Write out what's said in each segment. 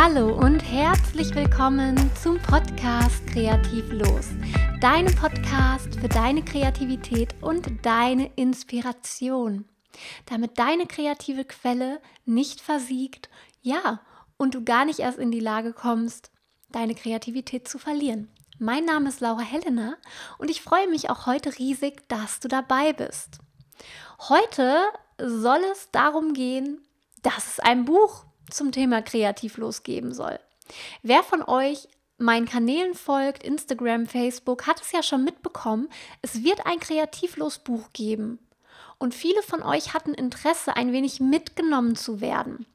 Hallo und herzlich willkommen zum Podcast Kreativ Los, deinem Podcast für deine Kreativität und deine Inspiration, damit deine kreative Quelle nicht versiegt, ja, und du gar nicht erst in die Lage kommst, deine Kreativität zu verlieren. Mein Name ist Laura Helena und ich freue mich auch heute riesig, dass du dabei bist. Heute soll es darum gehen, dass es ein Buch zum Thema Kreativlos geben soll. Wer von euch meinen Kanälen folgt, Instagram, Facebook, hat es ja schon mitbekommen, es wird ein Kreativlos-Buch geben. Und viele von euch hatten Interesse, ein wenig mitgenommen zu werden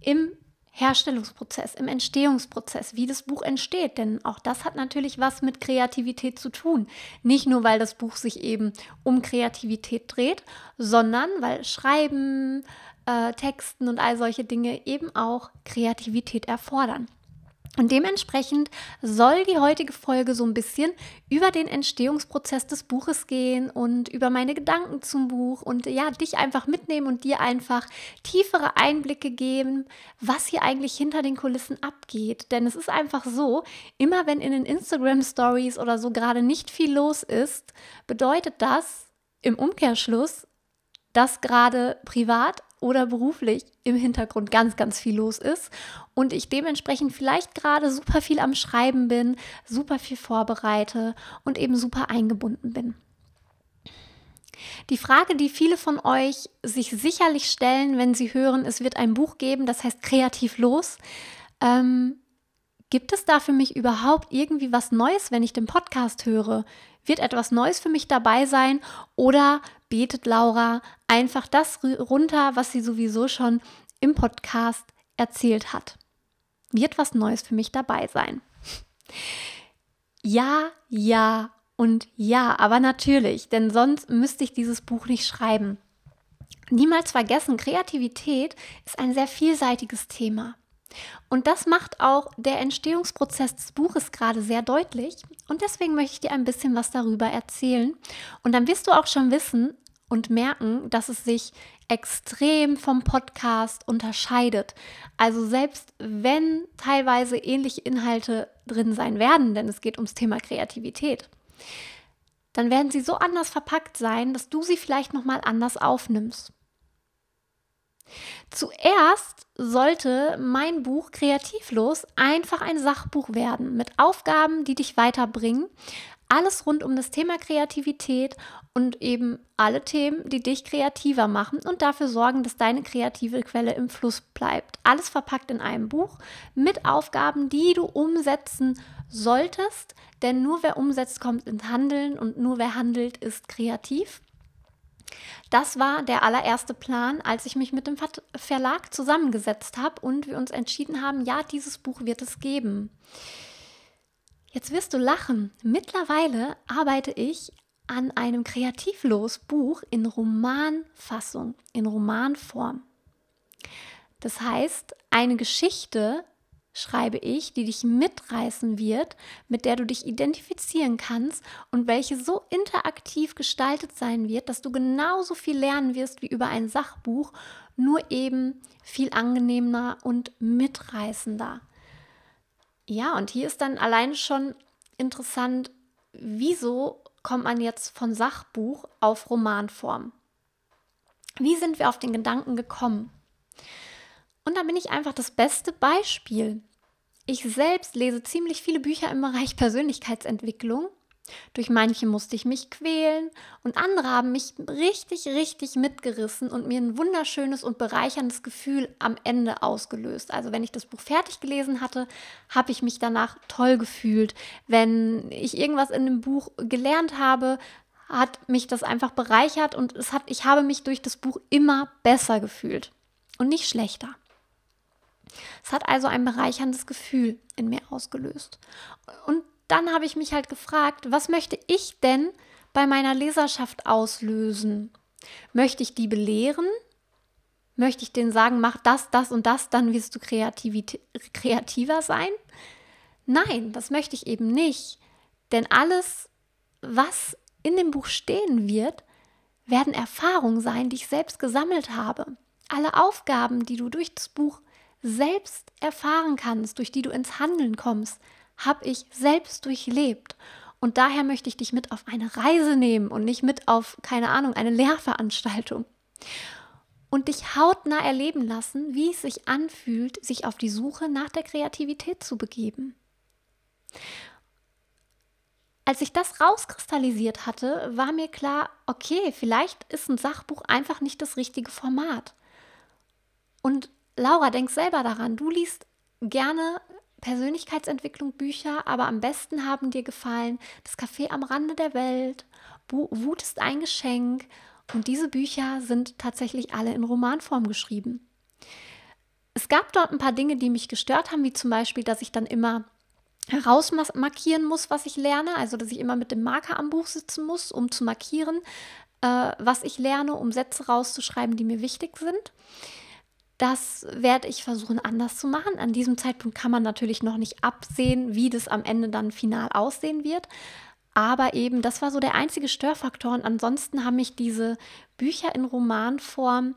im Herstellungsprozess, im Entstehungsprozess, wie das Buch entsteht. Denn auch das hat natürlich was mit Kreativität zu tun. Nicht nur, weil das Buch sich eben um Kreativität dreht, sondern weil Schreiben, äh, Texten und all solche Dinge eben auch Kreativität erfordern. Und dementsprechend soll die heutige Folge so ein bisschen über den Entstehungsprozess des Buches gehen und über meine Gedanken zum Buch und ja, dich einfach mitnehmen und dir einfach tiefere Einblicke geben, was hier eigentlich hinter den Kulissen abgeht. Denn es ist einfach so, immer wenn in den Instagram Stories oder so gerade nicht viel los ist, bedeutet das im Umkehrschluss, dass gerade privat oder beruflich im Hintergrund ganz, ganz viel los ist und ich dementsprechend vielleicht gerade super viel am Schreiben bin, super viel vorbereite und eben super eingebunden bin. Die Frage, die viele von euch sich sicherlich stellen, wenn sie hören, es wird ein Buch geben, das heißt Kreativ los. Ähm, gibt es da für mich überhaupt irgendwie was Neues, wenn ich den Podcast höre? Wird etwas Neues für mich dabei sein oder betet Laura einfach das runter, was sie sowieso schon im Podcast erzählt hat? Wird was Neues für mich dabei sein? Ja, ja und ja, aber natürlich, denn sonst müsste ich dieses Buch nicht schreiben. Niemals vergessen, Kreativität ist ein sehr vielseitiges Thema. Und das macht auch der Entstehungsprozess des Buches gerade sehr deutlich. Und deswegen möchte ich dir ein bisschen was darüber erzählen. Und dann wirst du auch schon wissen und merken, dass es sich extrem vom Podcast unterscheidet. Also selbst wenn teilweise ähnliche Inhalte drin sein werden, denn es geht ums Thema Kreativität, dann werden sie so anders verpackt sein, dass du sie vielleicht noch mal anders aufnimmst. Zuerst sollte mein Buch Kreativlos einfach ein Sachbuch werden mit Aufgaben, die dich weiterbringen. Alles rund um das Thema Kreativität und eben alle Themen, die dich kreativer machen und dafür sorgen, dass deine kreative Quelle im Fluss bleibt. Alles verpackt in einem Buch mit Aufgaben, die du umsetzen solltest, denn nur wer umsetzt, kommt ins Handeln und nur wer handelt, ist kreativ. Das war der allererste Plan, als ich mich mit dem Verlag zusammengesetzt habe und wir uns entschieden haben, ja, dieses Buch wird es geben. Jetzt wirst du lachen. Mittlerweile arbeite ich an einem kreativlos Buch in Romanfassung, in Romanform. Das heißt, eine Geschichte, schreibe ich, die dich mitreißen wird, mit der du dich identifizieren kannst und welche so interaktiv gestaltet sein wird, dass du genauso viel lernen wirst wie über ein Sachbuch, nur eben viel angenehmer und mitreißender. Ja, und hier ist dann allein schon interessant, wieso kommt man jetzt von Sachbuch auf Romanform? Wie sind wir auf den Gedanken gekommen? Und da bin ich einfach das beste Beispiel. Ich selbst lese ziemlich viele Bücher im Bereich Persönlichkeitsentwicklung. Durch manche musste ich mich quälen und andere haben mich richtig, richtig mitgerissen und mir ein wunderschönes und bereicherndes Gefühl am Ende ausgelöst. Also wenn ich das Buch fertig gelesen hatte, habe ich mich danach toll gefühlt. Wenn ich irgendwas in dem Buch gelernt habe, hat mich das einfach bereichert und es hat, ich habe mich durch das Buch immer besser gefühlt und nicht schlechter. Es hat also ein bereicherndes Gefühl in mir ausgelöst. Und dann habe ich mich halt gefragt, was möchte ich denn bei meiner Leserschaft auslösen? Möchte ich die belehren? Möchte ich denen sagen, mach das, das und das, dann wirst du kreativer sein? Nein, das möchte ich eben nicht. Denn alles, was in dem Buch stehen wird, werden Erfahrungen sein, die ich selbst gesammelt habe. Alle Aufgaben, die du durch das Buch selbst erfahren kannst, durch die du ins Handeln kommst, habe ich selbst durchlebt. Und daher möchte ich dich mit auf eine Reise nehmen und nicht mit auf, keine Ahnung, eine Lehrveranstaltung. Und dich hautnah erleben lassen, wie es sich anfühlt, sich auf die Suche nach der Kreativität zu begeben. Als ich das rauskristallisiert hatte, war mir klar, okay, vielleicht ist ein Sachbuch einfach nicht das richtige Format. Und Laura, denk selber daran, du liest gerne Persönlichkeitsentwicklung Bücher, aber am besten haben dir gefallen Das Café am Rande der Welt, Wut ist ein Geschenk und diese Bücher sind tatsächlich alle in Romanform geschrieben. Es gab dort ein paar Dinge, die mich gestört haben, wie zum Beispiel, dass ich dann immer herausmarkieren muss, was ich lerne, also dass ich immer mit dem Marker am Buch sitzen muss, um zu markieren, äh, was ich lerne, um Sätze rauszuschreiben, die mir wichtig sind. Das werde ich versuchen anders zu machen. An diesem Zeitpunkt kann man natürlich noch nicht absehen, wie das am Ende dann final aussehen wird. Aber eben, das war so der einzige Störfaktor. Und ansonsten haben mich diese Bücher in Romanform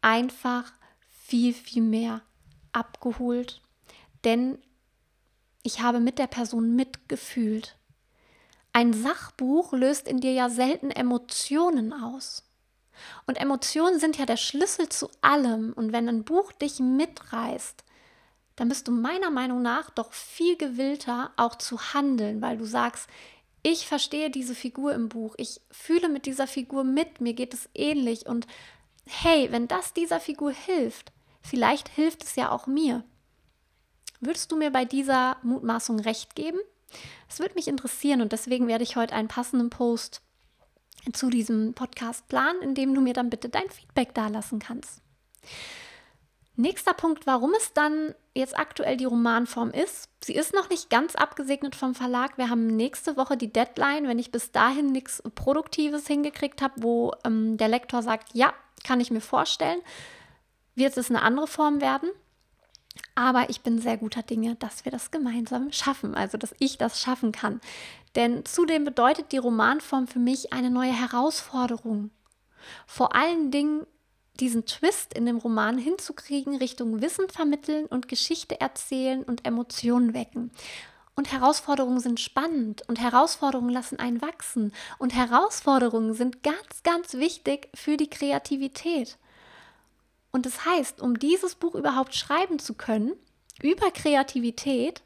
einfach viel, viel mehr abgeholt. Denn ich habe mit der Person mitgefühlt. Ein Sachbuch löst in dir ja selten Emotionen aus. Und Emotionen sind ja der Schlüssel zu allem. Und wenn ein Buch dich mitreißt, dann bist du meiner Meinung nach doch viel gewillter, auch zu handeln, weil du sagst, ich verstehe diese Figur im Buch, ich fühle mit dieser Figur mit, mir geht es ähnlich und hey, wenn das dieser Figur hilft, vielleicht hilft es ja auch mir. Würdest du mir bei dieser Mutmaßung recht geben? Es würde mich interessieren und deswegen werde ich heute einen passenden Post zu diesem Podcast planen, indem du mir dann bitte dein Feedback dalassen kannst. Nächster Punkt, warum es dann jetzt aktuell die Romanform ist. Sie ist noch nicht ganz abgesegnet vom Verlag. Wir haben nächste Woche die Deadline. Wenn ich bis dahin nichts Produktives hingekriegt habe, wo ähm, der Lektor sagt, ja, kann ich mir vorstellen, wird es eine andere Form werden. Aber ich bin sehr guter Dinge, dass wir das gemeinsam schaffen, also dass ich das schaffen kann. Denn zudem bedeutet die Romanform für mich eine neue Herausforderung. Vor allen Dingen diesen Twist in dem Roman hinzukriegen, Richtung Wissen vermitteln und Geschichte erzählen und Emotionen wecken. Und Herausforderungen sind spannend und Herausforderungen lassen einen wachsen. Und Herausforderungen sind ganz, ganz wichtig für die Kreativität. Und das heißt, um dieses Buch überhaupt schreiben zu können, über Kreativität,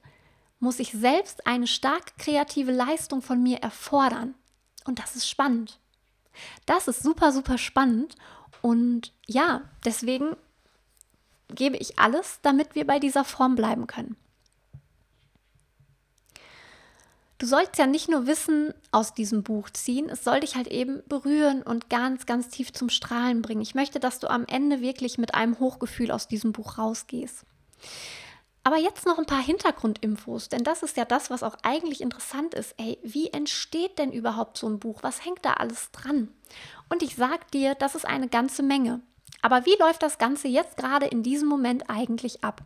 muss ich selbst eine stark kreative Leistung von mir erfordern. Und das ist spannend. Das ist super, super spannend. Und ja, deswegen gebe ich alles, damit wir bei dieser Form bleiben können. Du sollst ja nicht nur Wissen aus diesem Buch ziehen, es soll dich halt eben berühren und ganz, ganz tief zum Strahlen bringen. Ich möchte, dass du am Ende wirklich mit einem Hochgefühl aus diesem Buch rausgehst. Aber jetzt noch ein paar Hintergrundinfos, denn das ist ja das, was auch eigentlich interessant ist. Ey, wie entsteht denn überhaupt so ein Buch? Was hängt da alles dran? Und ich sag dir, das ist eine ganze Menge. Aber wie läuft das Ganze jetzt gerade in diesem Moment eigentlich ab?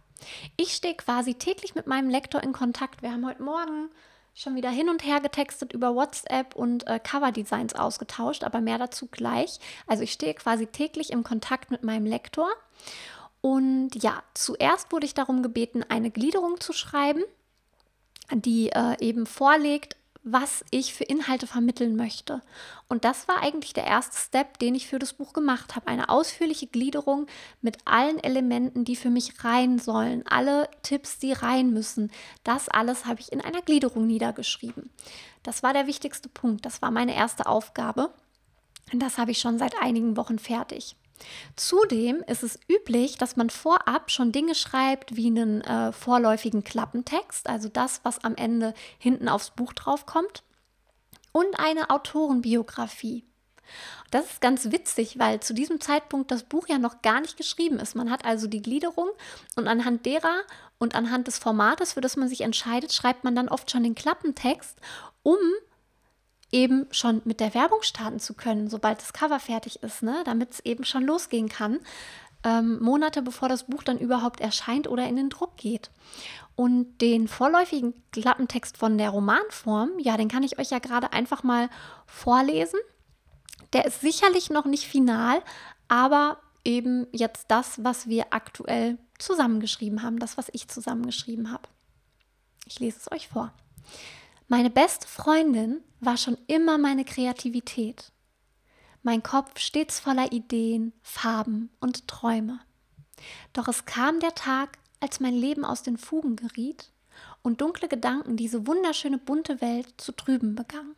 Ich stehe quasi täglich mit meinem Lektor in Kontakt. Wir haben heute Morgen schon wieder hin und her getextet über WhatsApp und äh, Coverdesigns ausgetauscht, aber mehr dazu gleich. Also ich stehe quasi täglich im Kontakt mit meinem Lektor. Und ja, zuerst wurde ich darum gebeten, eine Gliederung zu schreiben, die äh, eben vorlegt, was ich für Inhalte vermitteln möchte. Und das war eigentlich der erste Step, den ich für das Buch gemacht habe. Eine ausführliche Gliederung mit allen Elementen, die für mich rein sollen, alle Tipps, die rein müssen. Das alles habe ich in einer Gliederung niedergeschrieben. Das war der wichtigste Punkt. Das war meine erste Aufgabe. Und das habe ich schon seit einigen Wochen fertig. Zudem ist es üblich, dass man vorab schon Dinge schreibt wie einen äh, vorläufigen Klappentext, also das, was am Ende hinten aufs Buch draufkommt, und eine Autorenbiografie. Das ist ganz witzig, weil zu diesem Zeitpunkt das Buch ja noch gar nicht geschrieben ist. Man hat also die Gliederung und anhand derer und anhand des Formates, für das man sich entscheidet, schreibt man dann oft schon den Klappentext, um eben schon mit der Werbung starten zu können, sobald das Cover fertig ist, ne? damit es eben schon losgehen kann, ähm, Monate bevor das Buch dann überhaupt erscheint oder in den Druck geht. Und den vorläufigen Klappentext von der Romanform, ja, den kann ich euch ja gerade einfach mal vorlesen. Der ist sicherlich noch nicht final, aber eben jetzt das, was wir aktuell zusammengeschrieben haben, das, was ich zusammengeschrieben habe. Ich lese es euch vor. Meine beste Freundin war schon immer meine Kreativität. Mein Kopf stets voller Ideen, Farben und Träume. Doch es kam der Tag, als mein Leben aus den Fugen geriet und dunkle Gedanken diese wunderschöne bunte Welt zu trüben begannen.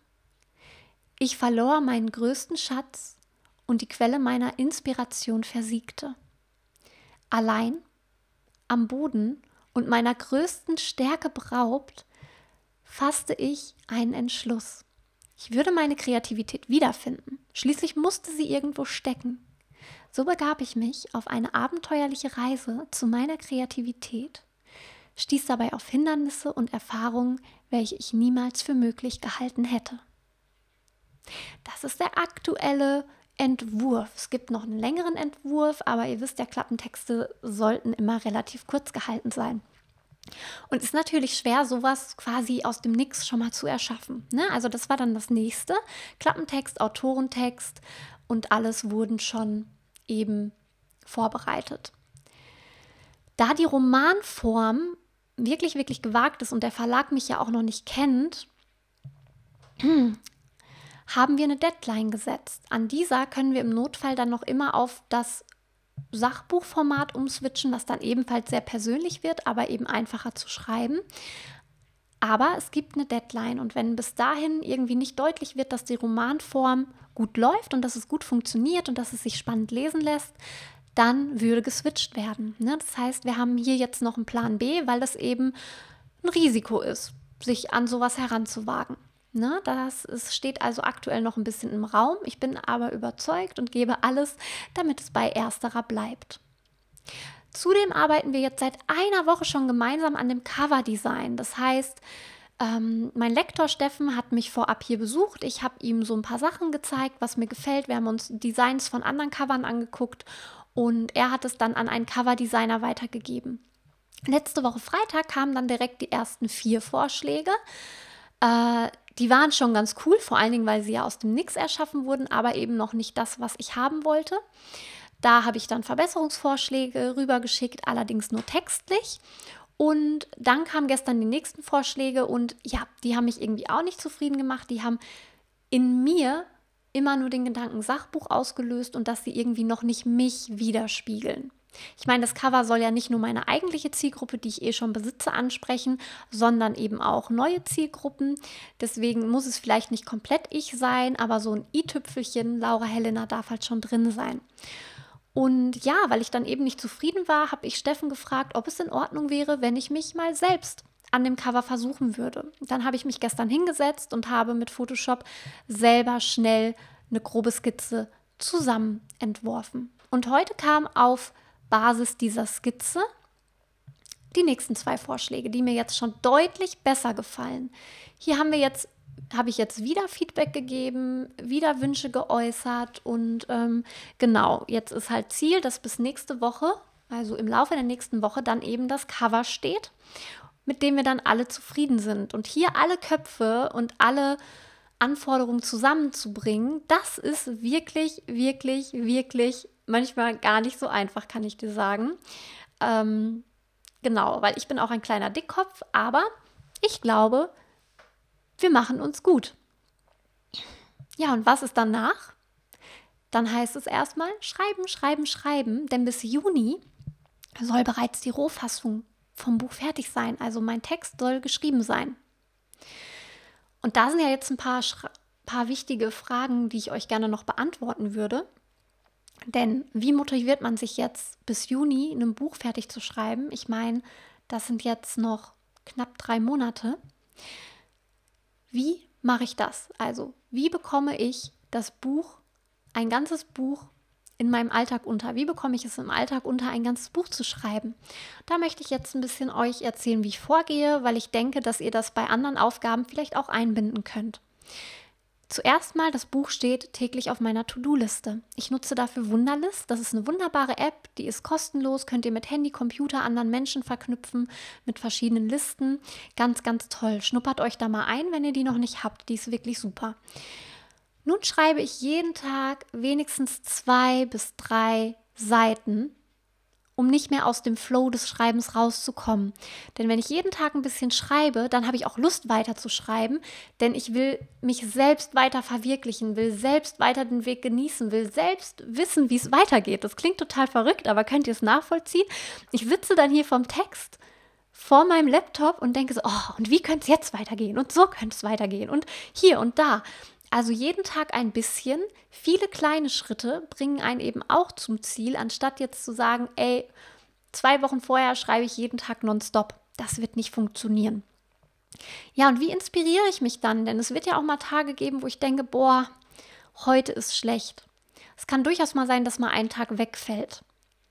Ich verlor meinen größten Schatz und die Quelle meiner Inspiration versiegte. Allein, am Boden und meiner größten Stärke beraubt, fasste ich einen Entschluss. Ich würde meine Kreativität wiederfinden. Schließlich musste sie irgendwo stecken. So begab ich mich auf eine abenteuerliche Reise zu meiner Kreativität, stieß dabei auf Hindernisse und Erfahrungen, welche ich niemals für möglich gehalten hätte. Das ist der aktuelle Entwurf. Es gibt noch einen längeren Entwurf, aber ihr wisst ja, Klappentexte sollten immer relativ kurz gehalten sein. Und ist natürlich schwer, sowas quasi aus dem Nix schon mal zu erschaffen. Ne? Also das war dann das nächste. Klappentext, Autorentext und alles wurden schon eben vorbereitet. Da die Romanform wirklich, wirklich gewagt ist und der Verlag mich ja auch noch nicht kennt, haben wir eine Deadline gesetzt. An dieser können wir im Notfall dann noch immer auf das Sachbuchformat umswitchen, das dann ebenfalls sehr persönlich wird, aber eben einfacher zu schreiben. Aber es gibt eine Deadline und wenn bis dahin irgendwie nicht deutlich wird, dass die Romanform gut läuft und dass es gut funktioniert und dass es sich spannend lesen lässt, dann würde geswitcht werden. Ne? Das heißt, wir haben hier jetzt noch einen Plan B, weil das eben ein Risiko ist, sich an sowas heranzuwagen. Ne, das ist, steht also aktuell noch ein bisschen im Raum. Ich bin aber überzeugt und gebe alles, damit es bei ersterer bleibt. Zudem arbeiten wir jetzt seit einer Woche schon gemeinsam an dem Coverdesign. Das heißt, ähm, mein Lektor Steffen hat mich vorab hier besucht. Ich habe ihm so ein paar Sachen gezeigt, was mir gefällt. Wir haben uns Designs von anderen Covern angeguckt und er hat es dann an einen Coverdesigner weitergegeben. Letzte Woche Freitag kamen dann direkt die ersten vier Vorschläge. Äh, die waren schon ganz cool, vor allen Dingen, weil sie ja aus dem Nix erschaffen wurden, aber eben noch nicht das, was ich haben wollte. Da habe ich dann Verbesserungsvorschläge rübergeschickt, allerdings nur textlich. Und dann kamen gestern die nächsten Vorschläge und ja, die haben mich irgendwie auch nicht zufrieden gemacht. Die haben in mir immer nur den Gedanken Sachbuch ausgelöst und dass sie irgendwie noch nicht mich widerspiegeln. Ich meine, das Cover soll ja nicht nur meine eigentliche Zielgruppe, die ich eh schon besitze, ansprechen, sondern eben auch neue Zielgruppen. Deswegen muss es vielleicht nicht komplett ich sein, aber so ein i-Tüpfelchen Laura Helena darf halt schon drin sein. Und ja, weil ich dann eben nicht zufrieden war, habe ich Steffen gefragt, ob es in Ordnung wäre, wenn ich mich mal selbst an dem Cover versuchen würde. Dann habe ich mich gestern hingesetzt und habe mit Photoshop selber schnell eine grobe Skizze zusammen entworfen. Und heute kam auf Basis dieser Skizze die nächsten zwei Vorschläge, die mir jetzt schon deutlich besser gefallen. Hier haben wir jetzt habe ich jetzt wieder Feedback gegeben, wieder Wünsche geäußert und ähm, genau, jetzt ist halt Ziel, dass bis nächste Woche, also im Laufe der nächsten Woche, dann eben das Cover steht, mit dem wir dann alle zufrieden sind. Und hier alle Köpfe und alle Anforderungen zusammenzubringen, das ist wirklich, wirklich, wirklich manchmal gar nicht so einfach, kann ich dir sagen. Ähm, genau, weil ich bin auch ein kleiner Dickkopf, aber ich glaube, wir machen uns gut. Ja, und was ist danach? Dann heißt es erstmal schreiben, schreiben, schreiben, denn bis Juni soll bereits die Rohfassung vom Buch fertig sein. Also mein Text soll geschrieben sein. Und da sind ja jetzt ein paar, paar wichtige Fragen, die ich euch gerne noch beantworten würde. Denn wie motiviert man sich jetzt bis Juni ein Buch fertig zu schreiben? Ich meine, das sind jetzt noch knapp drei Monate. Wie mache ich das? Also, wie bekomme ich das Buch, ein ganzes Buch in meinem Alltag unter? Wie bekomme ich es im Alltag unter, ein ganzes Buch zu schreiben? Da möchte ich jetzt ein bisschen euch erzählen, wie ich vorgehe, weil ich denke, dass ihr das bei anderen Aufgaben vielleicht auch einbinden könnt. Zuerst mal, das Buch steht täglich auf meiner To-Do-Liste. Ich nutze dafür Wunderlist. Das ist eine wunderbare App, die ist kostenlos, könnt ihr mit Handy, Computer, anderen Menschen verknüpfen, mit verschiedenen Listen. Ganz, ganz toll. Schnuppert euch da mal ein, wenn ihr die noch nicht habt. Die ist wirklich super. Nun schreibe ich jeden Tag wenigstens zwei bis drei Seiten um nicht mehr aus dem Flow des Schreibens rauszukommen. Denn wenn ich jeden Tag ein bisschen schreibe, dann habe ich auch Lust weiter zu schreiben, denn ich will mich selbst weiter verwirklichen, will selbst weiter den Weg genießen, will selbst wissen, wie es weitergeht. Das klingt total verrückt, aber könnt ihr es nachvollziehen? Ich sitze dann hier vom Text vor meinem Laptop und denke so, oh, und wie könnte es jetzt weitergehen? Und so könnte es weitergehen. Und hier und da. Also jeden Tag ein bisschen. Viele kleine Schritte bringen einen eben auch zum Ziel, anstatt jetzt zu sagen, ey, zwei Wochen vorher schreibe ich jeden Tag nonstop. Das wird nicht funktionieren. Ja, und wie inspiriere ich mich dann? Denn es wird ja auch mal Tage geben, wo ich denke, boah, heute ist schlecht. Es kann durchaus mal sein, dass mal ein Tag wegfällt.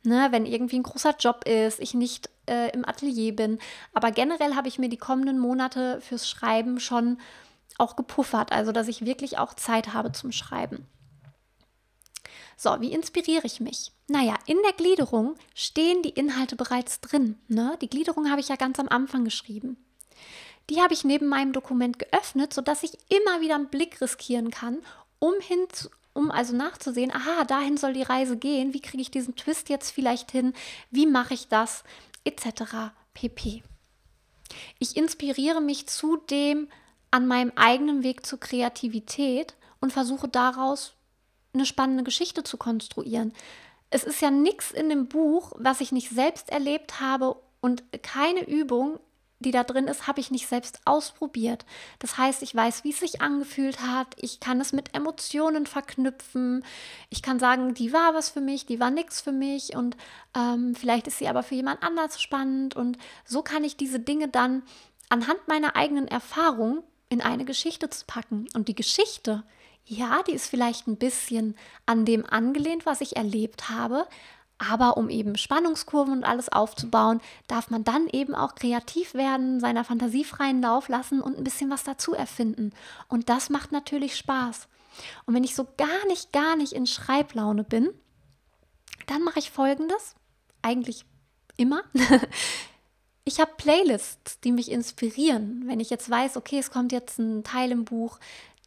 Ne, wenn irgendwie ein großer Job ist, ich nicht äh, im Atelier bin. Aber generell habe ich mir die kommenden Monate fürs Schreiben schon auch gepuffert, also dass ich wirklich auch Zeit habe zum Schreiben. So, wie inspiriere ich mich? Naja, in der Gliederung stehen die Inhalte bereits drin. Ne? Die Gliederung habe ich ja ganz am Anfang geschrieben. Die habe ich neben meinem Dokument geöffnet, sodass ich immer wieder einen Blick riskieren kann, um, hin zu, um also nachzusehen, aha, dahin soll die Reise gehen, wie kriege ich diesen Twist jetzt vielleicht hin, wie mache ich das, etc. pp. Ich inspiriere mich zudem an meinem eigenen Weg zur Kreativität und versuche daraus eine spannende Geschichte zu konstruieren. Es ist ja nichts in dem Buch, was ich nicht selbst erlebt habe und keine Übung die da drin ist, habe ich nicht selbst ausprobiert. Das heißt, ich weiß, wie es sich angefühlt hat. Ich kann es mit Emotionen verknüpfen. Ich kann sagen, die war was für mich, die war nichts für mich und ähm, vielleicht ist sie aber für jemand anders spannend. Und so kann ich diese Dinge dann anhand meiner eigenen Erfahrung in eine Geschichte zu packen. Und die Geschichte, ja, die ist vielleicht ein bisschen an dem angelehnt, was ich erlebt habe, aber um eben Spannungskurven und alles aufzubauen, darf man dann eben auch kreativ werden, seiner Fantasie freien Lauf lassen und ein bisschen was dazu erfinden. Und das macht natürlich Spaß. Und wenn ich so gar nicht, gar nicht in Schreiblaune bin, dann mache ich folgendes, eigentlich immer. Ich habe Playlists, die mich inspirieren. Wenn ich jetzt weiß, okay, es kommt jetzt ein Teil im Buch,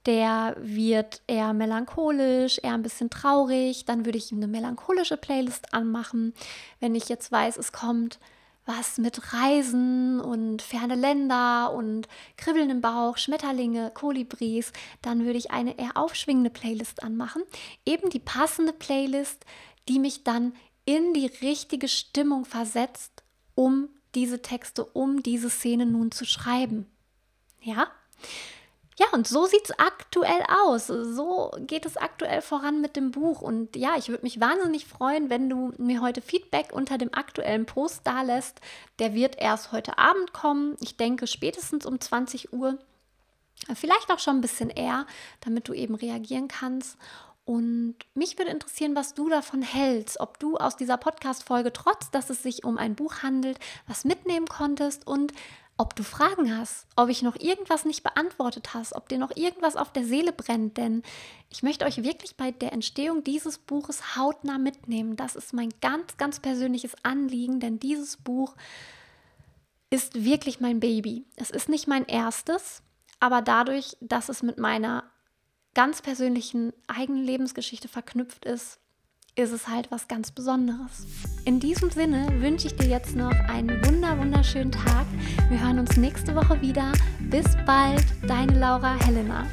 der wird eher melancholisch, eher ein bisschen traurig, dann würde ich ihm eine melancholische Playlist anmachen. Wenn ich jetzt weiß, es kommt was mit Reisen und ferne Länder und Kribbeln im Bauch, Schmetterlinge, Kolibris, dann würde ich eine eher aufschwingende Playlist anmachen. Eben die passende Playlist, die mich dann in die richtige Stimmung versetzt, um diese Texte, um diese Szene nun zu schreiben. Ja? Ja, und so sieht es aktuell aus. So geht es aktuell voran mit dem Buch. Und ja, ich würde mich wahnsinnig freuen, wenn du mir heute Feedback unter dem aktuellen Post da lässt. Der wird erst heute Abend kommen. Ich denke spätestens um 20 Uhr. Vielleicht auch schon ein bisschen eher, damit du eben reagieren kannst. Und mich würde interessieren, was du davon hältst, ob du aus dieser Podcast-Folge, trotz dass es sich um ein Buch handelt, was mitnehmen konntest und ob du Fragen hast, ob ich noch irgendwas nicht beantwortet hast, ob dir noch irgendwas auf der Seele brennt, denn ich möchte euch wirklich bei der Entstehung dieses Buches hautnah mitnehmen. Das ist mein ganz, ganz persönliches Anliegen, denn dieses Buch ist wirklich mein Baby. Es ist nicht mein erstes, aber dadurch, dass es mit meiner ganz persönlichen eigenen Lebensgeschichte verknüpft ist, ist es halt was ganz Besonderes. In diesem Sinne wünsche ich dir jetzt noch einen wunder wunderschönen Tag. Wir hören uns nächste Woche wieder. Bis bald, deine Laura Helena.